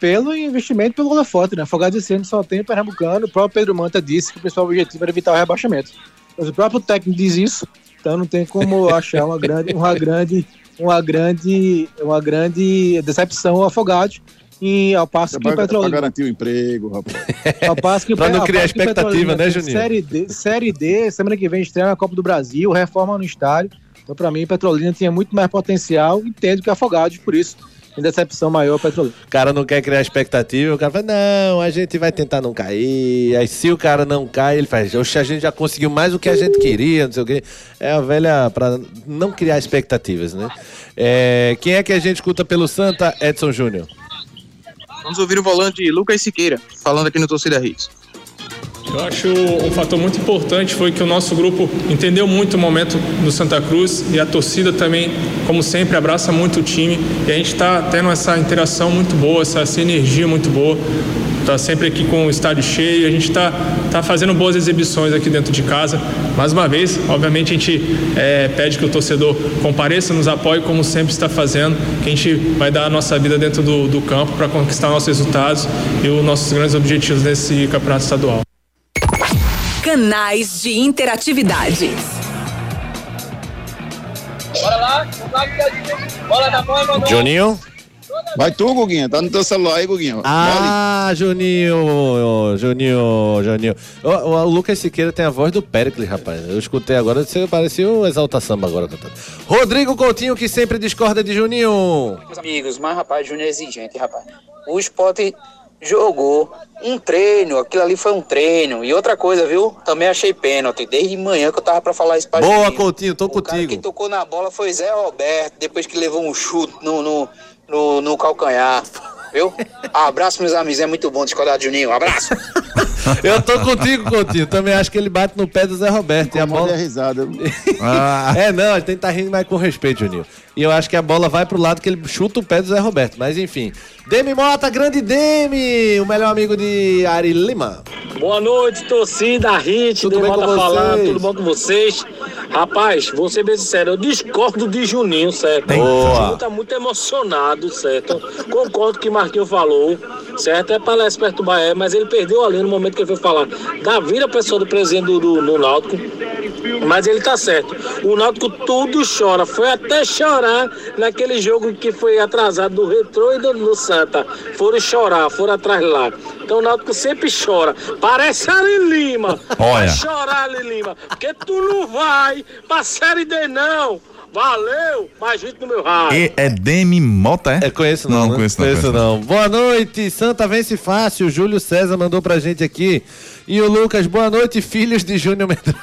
Pelo investimento pelo holofote, né? Afogados esse ano só tem o Pernambucano. O próprio Pedro Manta disse que o principal objetivo era evitar o rebaixamento. Mas o próprio técnico diz isso, então não tem como achar uma grande, uma grande, uma grande, uma grande decepção o Afogados. E ao passo que o Para Petrolina. garantir o emprego, rapaz. Ao passo que, Pra não ao criar expectativa, né, Juninho? Série D, série D, semana que vem estreia na Copa do Brasil, reforma no estádio. Então, pra mim, Petrolina tinha muito mais potencial, entendo que Afogados, por isso, tem decepção maior Petrolina. O cara não quer criar expectativa, o cara fala, não, a gente vai tentar não cair. Aí se o cara não cai, ele faz, oxe, a gente já conseguiu mais do que a gente queria, não sei o quê. É a velha pra não criar expectativas, né? É, quem é que a gente escuta pelo Santa, Edson Júnior? Vamos ouvir o volante Lucas Siqueira, falando aqui no Torcida Hits. Eu acho um fator muito importante foi que o nosso grupo entendeu muito o momento do Santa Cruz e a torcida também, como sempre, abraça muito o time e a gente está tendo essa interação muito boa, essa sinergia muito boa. Está sempre aqui com o estádio cheio, a gente está tá fazendo boas exibições aqui dentro de casa. Mais uma vez, obviamente, a gente é, pede que o torcedor compareça, nos apoie, como sempre está fazendo, que a gente vai dar a nossa vida dentro do, do campo para conquistar nossos resultados e os nossos grandes objetivos nesse campeonato estadual. Canais de interatividade. Bora lá, bola na mão. Juninho? Vai tu, Guguinha. Tá no teu celular aí, Guguinha. Ah, Juninho, Juninho, Juninho. O, o- o Lucas Siqueira tem a voz do Pericles, rapaz. Eu escutei agora, você parecia o Exalta Samba agora cantando. Rodrigo Coutinho, que sempre discorda de Juninho. Meus amigos, mas rapaz, Júnior é exigente, rapaz. O esporte jogou um treino, aquilo ali foi um treino. E outra coisa, viu? Também achei pênalti. Desde manhã que eu tava pra falar isso pra Boa, Juninho. Coutinho, tô O cara contigo. que tocou na bola foi Zé Roberto, depois que levou um chute no, no, no, no calcanhar. Viu? Abraço, meus amigos. É muito bom discordar de Juninho. Abraço. Eu tô contigo, Coutinho. Também acho que ele bate no pé do Zé Roberto. E a bola... risada. É, não, a gente tá rindo mais com respeito, Juninho. E eu acho que a bola vai pro lado que ele chuta o pé do Zé Roberto. Mas enfim. Demi Mota, grande Demi! O melhor amigo de Ari Lima. Boa noite, torcida, Hit, Tudo bem Demota com falando, tudo bom com vocês? Rapaz, vou ser bem sincero, eu discordo de Juninho, certo? Boa. O Juninho tá muito emocionado, certo? Concordo com o que Marquinho falou, certo? É para se perturbar, é, mas ele perdeu ali no momento que ele foi falar da vida pessoal do presidente do, do, do Náutico. Mas ele tá certo. O Náutico tudo chora. Foi até chorar naquele jogo que foi atrasado do Retrô e do, do Santa. Foram chorar, foram atrás lá. Então o Náutico sempre chora. Parece Ari Lima. Olha. Vai chorar, Ari Lima. Porque tu não vai pra Série D, não. Valeu, mais gente no meu rádio. E é Demi Mota, é? É, conheço não. Não, né? conheço não, Conheço conheço não. Boa noite, Santa vence fácil. Júlio César mandou pra gente aqui. E o Lucas, boa noite, filhos de Júnior Medrado.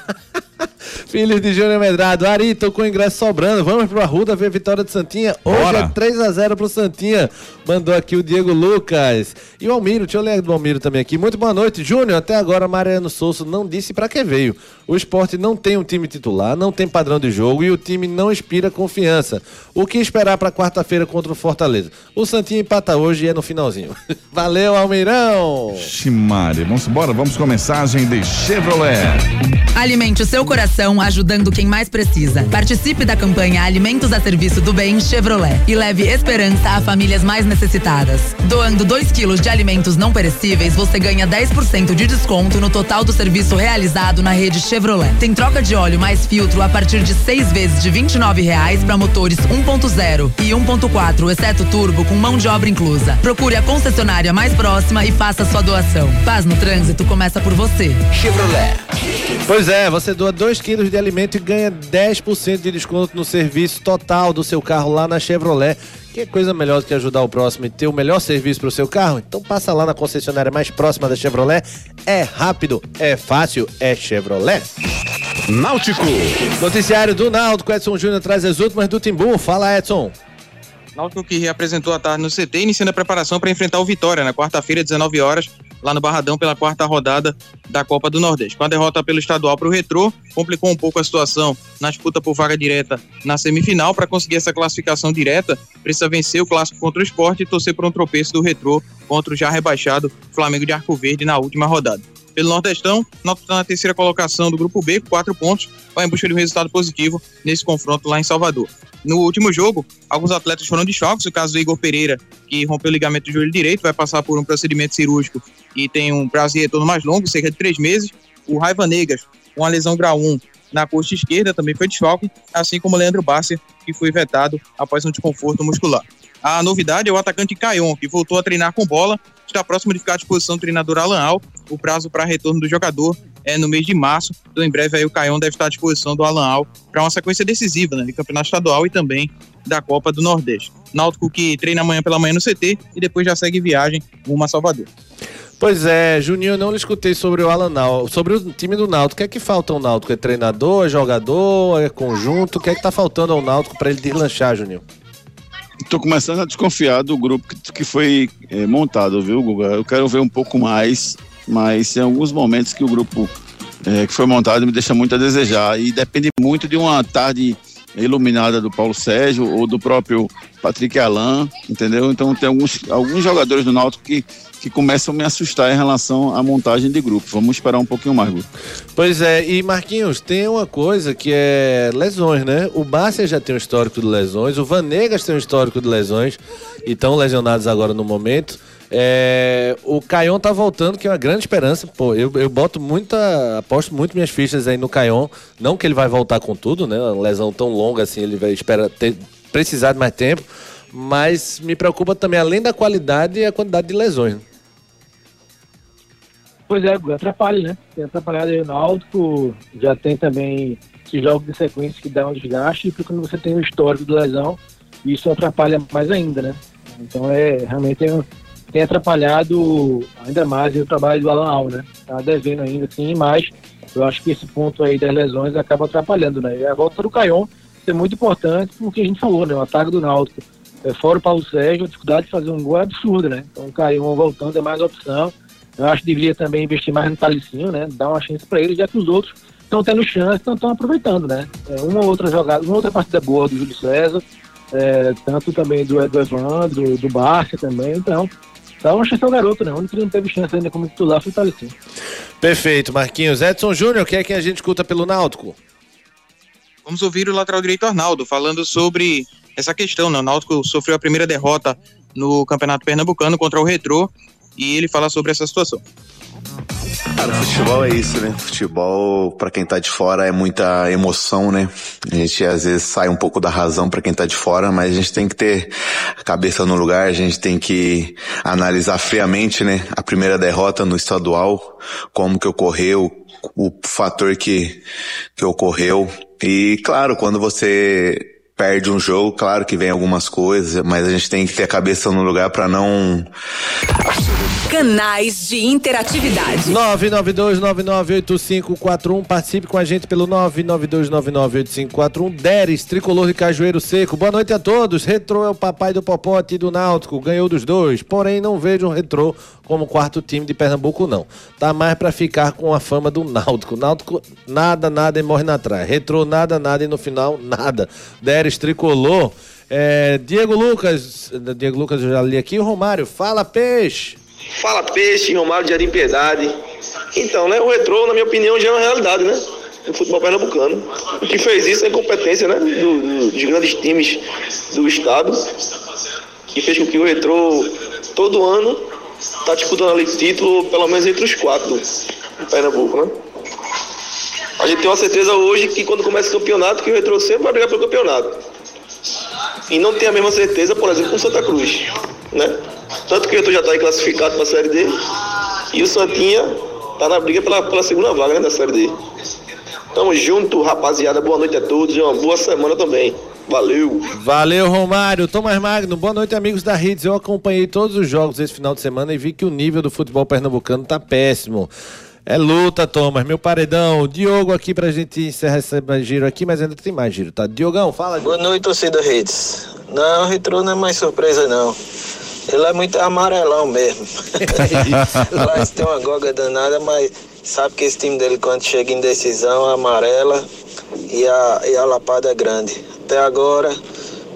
filhos de Júnior Medrado. Ari, tô com o ingresso sobrando. Vamos pro Arruda ver a vitória do Santinha. Hoje Bora. é 3x0 pro Santinha. Mandou aqui o Diego Lucas. E o Almiro, deixa eu ler do Almiro também aqui. Muito boa noite, Júnior. Até agora, Mariano Souza não disse pra que veio. O esporte não tem um time titular, não tem padrão de jogo e o time não inspira confiança. O que esperar pra quarta-feira contra o Fortaleza? O Santinha empata hoje e é no finalzinho. Valeu, Almirão! Ximari, vamos embora, vamos com a mensagem de Chevrolet. Alimente o seu coração ajudando quem mais precisa. Participe da campanha Alimentos a Serviço do Bem Chevrolet e leve esperança a famílias mais necessitadas. Doando 2 quilos de alimentos não perecíveis, você ganha 10% de desconto no total do serviço realizado na rede Chevrolet. Tem troca de óleo mais filtro a partir de seis vezes de 29 reais para motores 1.0 e 1.4, exceto turbo, com mão de obra inclusa. Procure a concessionária mais próxima e faça sua doação. Paz no trânsito começa por você. Chevrolet. Pois é, você doa 2 quilos de alimento e ganha 10% de desconto no serviço total do seu carro lá na Chevrolet. Que coisa melhor do que ajudar o próximo e ter o melhor serviço para o seu carro? Então passa lá na concessionária mais próxima da Chevrolet. É rápido, é fácil, é Chevrolet. Náutico. Noticiário do Náutico, Edson Júnior traz as últimas do Timbu. Fala, Edson. Náutico que reapresentou a tarde no CT, iniciando a preparação para enfrentar o Vitória na quarta-feira, 19 horas, lá no Barradão, pela quarta rodada da Copa do Nordeste. Com a derrota pelo estadual para o Retrô, complicou um pouco a situação na disputa por vaga direta na semifinal. Para conseguir essa classificação direta, precisa vencer o clássico contra o esporte e torcer por um tropeço do Retrô contra o já rebaixado Flamengo de Arco Verde na última rodada. Pelo Nordestão, Náutico está na terceira colocação do Grupo B, com quatro pontos, vai em busca de um resultado positivo nesse confronto lá em Salvador. No último jogo, alguns atletas foram desfalques, o caso do Igor Pereira, que rompeu o ligamento do joelho direito, vai passar por um procedimento cirúrgico e tem um prazo de retorno mais longo, cerca de três meses. O Raiva Negas, com a lesão grau 1 na coxa esquerda, também foi desfalque, assim como o Leandro Bárcia, que foi vetado após um desconforto muscular. A novidade é o atacante Caion, que voltou a treinar com bola, está próximo de ficar à disposição do treinador Alan Al. O prazo para retorno do jogador é no mês de março, então em breve aí o Caion deve estar à disposição do Alan Al para uma sequência decisiva né, de campeonato estadual e também da Copa do Nordeste. Náutico que treina amanhã pela manhã no CT e depois já segue viagem rumo a Salvador. Pois é, Juninho, eu não lhe escutei sobre o Alan Nau, sobre o time do Náutico. O que é que falta ao Náutico? É treinador, é jogador, é conjunto? O que é que tá faltando ao Náutico para ele deslanchar, Juninho? Tô começando a desconfiar do grupo que, que foi eh, montado, viu, Guga? Eu quero ver um pouco mais, mas em alguns momentos que o grupo eh, que foi montado me deixa muito a desejar e depende muito de uma tarde iluminada do Paulo Sérgio ou do próprio Patrick Alain, entendeu? Então tem alguns, alguns jogadores do Náutico que, que começam a me assustar em relação à montagem de grupo. Vamos esperar um pouquinho mais, Guga. Pois é, e Marquinhos, tem uma coisa que é lesões, né? O Bárcia já tem um histórico de lesões, o Vanegas tem um histórico de lesões e estão lesionados agora no momento. É, o Caion tá voltando, que é uma grande esperança. Pô, eu, eu boto muita. aposto muito minhas fichas aí no Caion. Não que ele vai voltar com tudo, né? Uma lesão tão longa assim, ele vai esperar ter, precisar de mais tempo. Mas me preocupa também, além da qualidade, a quantidade de lesões. né? Pois é, atrapalha, né? Tem atrapalhado aí Náutico, já tem também esses jogos de sequência que dão um desgaste, e quando você tem o histórico de lesão, isso atrapalha mais ainda, né? Então é realmente tem, tem atrapalhado ainda mais o trabalho do Alan Al, né? Tá devendo ainda, sim, mas eu acho que esse ponto aí das lesões acaba atrapalhando, né? E a volta do Caion é muito importante porque a gente falou, né? O ataque do Náutico, é, fora o Paulo Sérgio, a dificuldade de fazer um gol é absurda, né? Então o Caion voltando é mais opção. Eu acho que deveria também investir mais no Talicinho, né? Dar uma chance para ele, já que os outros estão tendo chance, não estão aproveitando, né? É, uma outra jogada, uma outra partida boa do Júlio César, é, tanto também do, do Evandro, do Barça também, então. Dá uma chance ao garoto, né? O único que não teve chance ainda como titular foi o Talicinho. Perfeito, Marquinhos. Edson Júnior, que é quem a gente escuta pelo Náutico? Vamos ouvir o lateral direito Arnaldo falando sobre essa questão, né? O Náutico sofreu a primeira derrota no Campeonato Pernambucano contra o Retrô e ele fala sobre essa situação. Cara, futebol é isso, né? Futebol, pra quem tá de fora, é muita emoção, né? A gente às vezes sai um pouco da razão pra quem tá de fora, mas a gente tem que ter a cabeça no lugar, a gente tem que analisar friamente, né? A primeira derrota no estadual, como que ocorreu, o fator que, que ocorreu. E, claro, quando você perde um jogo, claro que vem algumas coisas, mas a gente tem que ter a cabeça no lugar pra não Canais de interatividade. 992998541. Participe com a gente pelo 992998541. Deres, tricolor de Cajueiro Seco. Boa noite a todos. Retrô é o papai do Popote e do Náutico. Ganhou dos dois. Porém, não vejo um retrô como quarto time de Pernambuco, não. Tá mais pra ficar com a fama do Náutico. Náutico, nada, nada e morre na trás. Retrô, nada, nada e no final, nada. Deres, tricolor. É, Diego Lucas, Diego Lucas eu já li aqui. Romário, fala peixe. Fala Peixe, Romário de Jardim Piedade. Então, né, o retrô, na minha opinião, já é uma realidade, né? No futebol pernambucano. O que fez isso é incompetência, né? do- do- dos grandes times do estado. Que fez com que o retrô, todo ano, tá disputando ali título, pelo menos entre os quatro do Pernambuco, né? A gente tem uma certeza hoje que quando começa o campeonato, que o retrô sempre vai brigar pelo campeonato. E não tem a mesma certeza, por exemplo, com Santa Cruz, né? Tanto que o Retrô já está aí classificado para a Série D e o Santinha tá na briga pela, pela segunda vaga né, da Série D. Tamo junto, rapaziada. Boa noite a todos e uma boa semana também. Valeu! Valeu, Romário. Thomas Magno, boa noite, amigos da Hits. Eu acompanhei todos os jogos esse final de semana e vi que o nível do futebol pernambucano tá péssimo. É luta, Thomas, meu paredão. Diogo aqui pra gente encerrar esse giro aqui, mas ainda tem mais giro, tá? Diogão, fala. Boa noite, torcida Redes. Não, Retrô não é mais surpresa, não. Ele é muito amarelão mesmo. Lá tem uma goga danada, mas sabe que esse time dele, quando chega em decisão, amarela e a, e a lapada é grande. Até agora,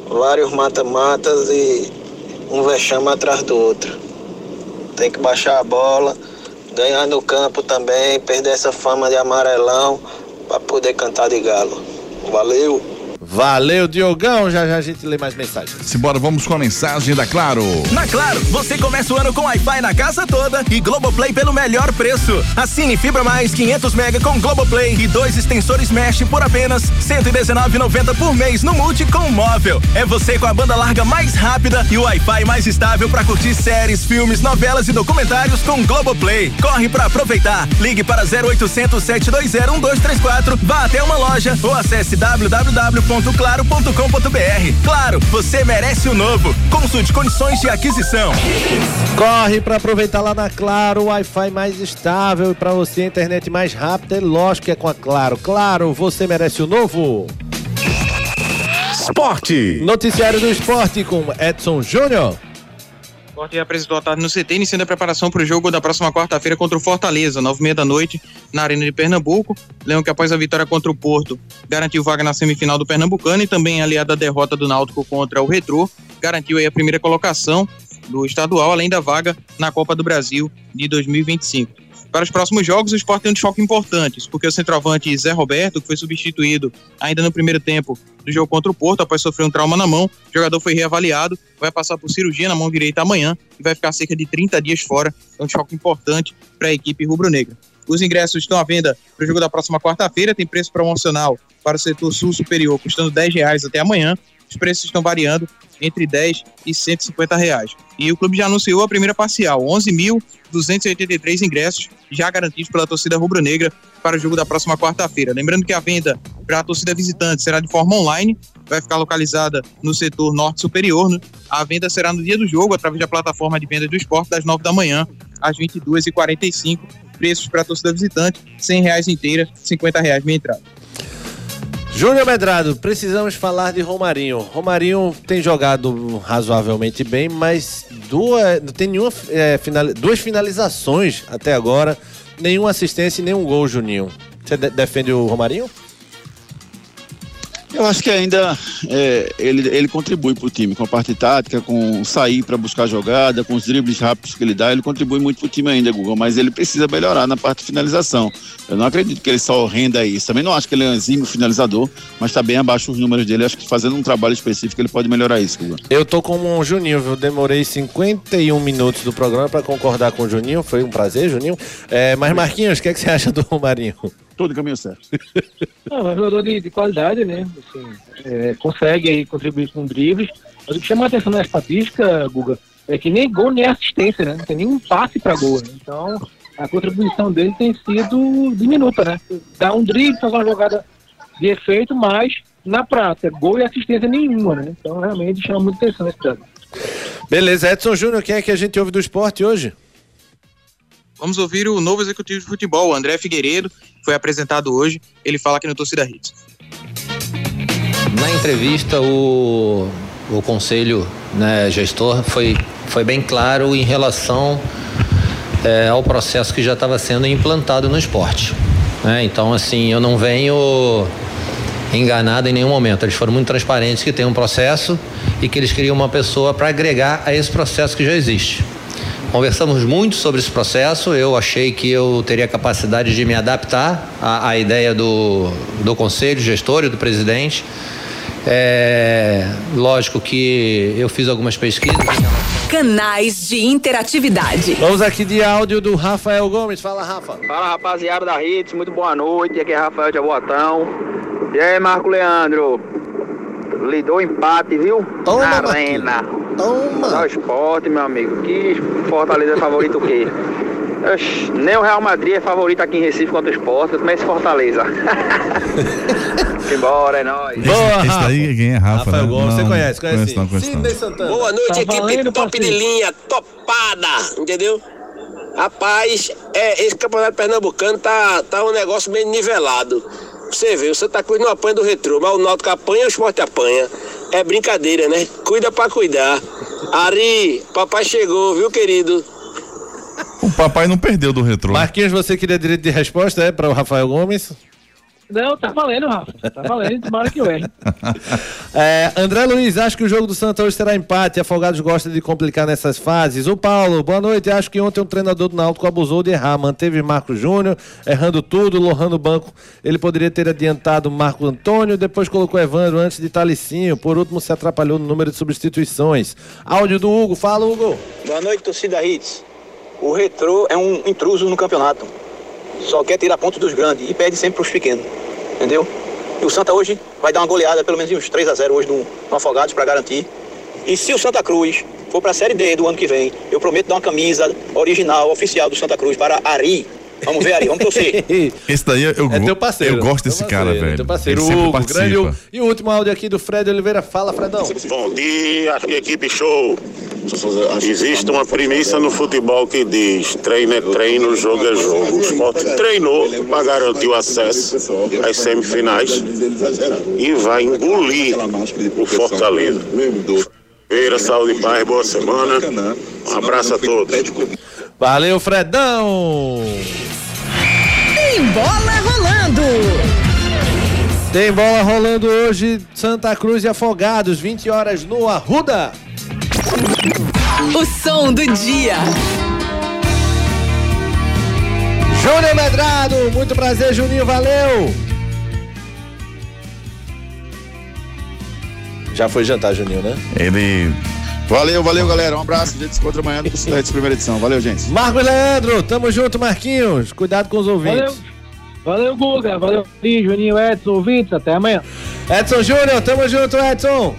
vários mata-matas e um vexame atrás do outro. Tem que baixar a bola, ganhar no campo também, perder essa fama de amarelão para poder cantar de galo. Valeu! Valeu, Diogão. Já já a gente lê mais mensagens. Simbora, vamos com a mensagem da Claro. Na Claro, você começa o ano com Wi-Fi na casa toda e Globoplay pelo melhor preço. Assine Fibra Mais 500 mega com Globoplay e dois extensores Mesh por apenas R$ 119,90 por mês no Multi com móvel. É você com a banda larga mais rápida e o Wi-Fi mais estável para curtir séries, filmes, novelas e documentários com Globoplay. Corre para aproveitar. Ligue para 0800 720 1234, vá até uma loja ou acesse www.claro.com.br. Claro, você merece o novo. Consulte condições de aquisição. Corre pra aproveitar lá na Claro, o Wi-Fi mais estável e pra você a internet mais rápida. É lógico que é com a Claro. Claro, você merece o novo. Esporte. Noticiário do esporte com Edson Júnior. O Sport apresentou a tarde no CT, iniciando a preparação para o jogo da próxima quarta-feira contra o Fortaleza, nove e meia da noite, na Arena de Pernambuco. Leão que após a vitória contra o Porto, garantiu vaga na semifinal do Pernambucano e também aliada à derrota do Náutico contra o Retrô, garantiu aí a primeira colocação do estadual, além da vaga na Copa do Brasil de 2025. Para os próximos jogos, o Sport tem um desfoque importante, porque o centroavante Zé Roberto, que foi substituído ainda no primeiro tempo do jogo contra o Porto, após sofrer um trauma na mão, o jogador foi reavaliado, vai passar por cirurgia na mão direita amanhã e vai ficar cerca de 30 dias fora. É um desfoque importante para a equipe rubro-negra. Os ingressos estão à venda para o jogo da próxima quarta-feira, tem preço promocional para o setor sul superior, custando 10 reais até amanhã. Os preços estão variando entre 10 e 150 reais. E o clube já anunciou a primeira parcial, 11.283 ingressos já garantidos pela torcida rubro-negra para o jogo da próxima quarta-feira. Lembrando que a venda para a torcida visitante será de forma online, vai ficar localizada no setor norte superior. Né? A venda será no dia do jogo, através da plataforma de venda do esporte, das 9 da manhã às 22h45. Preços para a torcida visitante, R$ reais inteira, R$ reais meia entrada. Júnior Medrado, precisamos falar de Romarinho. Romarinho tem jogado razoavelmente bem, mas duas, não tem nenhuma, é, final, duas finalizações até agora, nenhuma assistência e nenhum gol, Juninho. Você de defende o Romarinho? Eu acho que ainda é, ele, ele contribui para o time com a parte tática, com sair para buscar jogada, com os dribles rápidos que ele dá, ele contribui muito para o time ainda, Google, mas ele precisa melhorar na parte de finalização. Eu não acredito que ele só renda isso. Também não acho que ele é um exímio finalizador, mas está bem abaixo os números dele. Acho que fazendo um trabalho específico ele pode melhorar isso, Google. Eu tô com o Juninho, viu? Demorei 51 minutos do programa para concordar com o Juninho. Foi um prazer, Juninho. É, mas Marquinhos, o que, é que você acha do Romarinho? Todo caminho certo. Não, é um jogador de, de qualidade, né? Assim, é, consegue aí contribuir com dribles. Mas o que chama a atenção na estatística, Guga, é que nem gol nem assistência, né? Não tem nenhum passe para gol. Né? Então, a contribuição dele tem sido diminuta, né? Dá um drible, faz uma jogada de efeito, mas na prática, gol e assistência nenhuma, né? Então, realmente chama muita atenção esse dado. Beleza, Edson Júnior, quem é que a gente ouve do esporte hoje? Vamos ouvir o novo executivo de futebol, André Figueiredo, que foi apresentado hoje. Ele fala aqui no Torcida Hits. Na entrevista, o, o conselho né, gestor foi, foi bem claro em relação é, ao processo que já estava sendo implantado no esporte. Né? Então, assim, eu não venho enganado em nenhum momento. Eles foram muito transparentes que tem um processo e que eles queriam uma pessoa para agregar a esse processo que já existe. Conversamos muito sobre esse processo. Eu achei que eu teria capacidade de me adaptar à, à ideia do, do conselho gestor e do presidente. É, lógico que eu fiz algumas pesquisas. Canais de interatividade. Vamos aqui de áudio do Rafael Gomes. Fala, Rafa. Fala, rapaziada da Hits. Muito boa noite. Aqui é Rafael de Abotão. E aí, Marco Leandro? Lidou empate, viu? Toma, Na Marquinhos. Toma. Dá o esporte, meu amigo. Que Fortaleza é favorito o quê? Oxi, nem o Real Madrid é favorito aqui em Recife contra o esporte. Como é esse Fortaleza? Embora, é nóis. Boa, Esse daí quem é Rafa, Rafael né? Gomes, você Não, conhece, conhece conheço sim. não. Sidney Santana. Boa noite, Tá equipe valendo, top de linha, topada, entendeu? Rapaz, é, esse campeonato pernambucano tá, tá um negócio meio nivelado. Você vê, o Santa Cruz não apanha do retrô, mas o Náutico apanha, o Sport apanha. É brincadeira, né? Cuida pra cuidar. Ari, papai chegou, viu, querido? O papai não perdeu do retrô. Marquinhos, você queria direito de resposta, é, para o Rafael Gomes? Não, tá valendo, Rafa. Tá valendo, tomara que eu erre. É, André Luiz, acho que o jogo do Santa hoje será empate. Afogados gosta de complicar nessas fases. O Paulo, boa noite. Acho que ontem um treinador do Náutico abusou de errar. Manteve Marco Júnior, errando tudo, lorrando o banco. Ele poderia ter adiantado Marco Antônio, depois colocou Evandro antes de Talicinho. Por último, se atrapalhou no número de substituições. Áudio do Hugo, fala, Hugo. Boa noite, torcida Hits. O Retrô é um intruso no campeonato. Só quer tirar pontos dos grandes e perde sempre pros pequenos. Entendeu? E o Santa hoje vai dar uma goleada, pelo menos uns 3 a 0 hoje no, no Afogados para garantir. E se o Santa Cruz for para a Série D do ano que vem, eu prometo dar uma camisa original, oficial do Santa Cruz para Ari. Vamos ver, Ari, vamos torcer. Esse daí eu, É teu parceiro. eu gosto desse cara, velho. Teu parceiro, Ele sempre Hugo, grande Hugo. E o último áudio aqui do Fred Oliveira. Fala, Fredão. Bom dia, equipe show. Existe uma premissa no futebol que diz: treino é treino, jogo é jogo. O esporte treinou para garantir o acesso às semifinais e vai engolir o Fortaleza. Feira, saúde e paz, boa semana. Um abraço a todos. Valeu, Fredão. Tem bola rolando. Tem bola rolando hoje, Santa Cruz e Afogados, 20 horas no Arruda. O som do dia. Júnior Medrado, muito prazer, Juninho, valeu! Já foi jantar, Juninho, né? Ele. Valeu, valeu, galera. Um abraço. A gente se encontra amanhã no Torcida Hits primeira edição. Valeu, gente. Marcos Leandro, tamo junto, Marquinhos. Cuidado com os ouvintes. Valeu. Valeu, Guga. Valeu, Juninho, Edson, ouvintes. Até amanhã. Edson Júnior, tamo junto, Edson.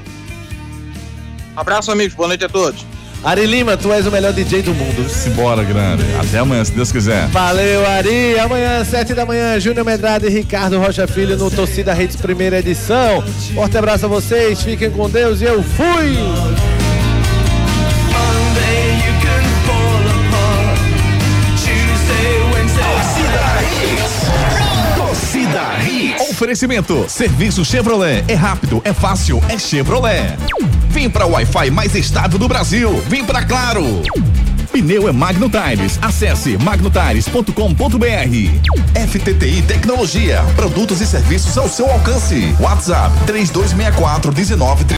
Abraço, amigos. Boa noite a todos. Ari Lima, tu és o melhor DJ do mundo. Simbora, grande. Até amanhã, se Deus quiser. Valeu, Ari. Amanhã, sete da manhã, Júnior Medrado e Ricardo Rocha Filho no Torcida Redes primeira edição. Forte abraço a vocês, fiquem com Deus e eu fui! Oferecimento. Serviço Chevrolet. É rápido, é fácil, é Chevrolet. Vem pra Wi-Fi mais estável do Brasil. Vem pra Claro. Pneu é Magno Tires. Acesse magnotires.com.br. FTTI Tecnologia. Produtos e serviços ao seu alcance. WhatsApp 3264 19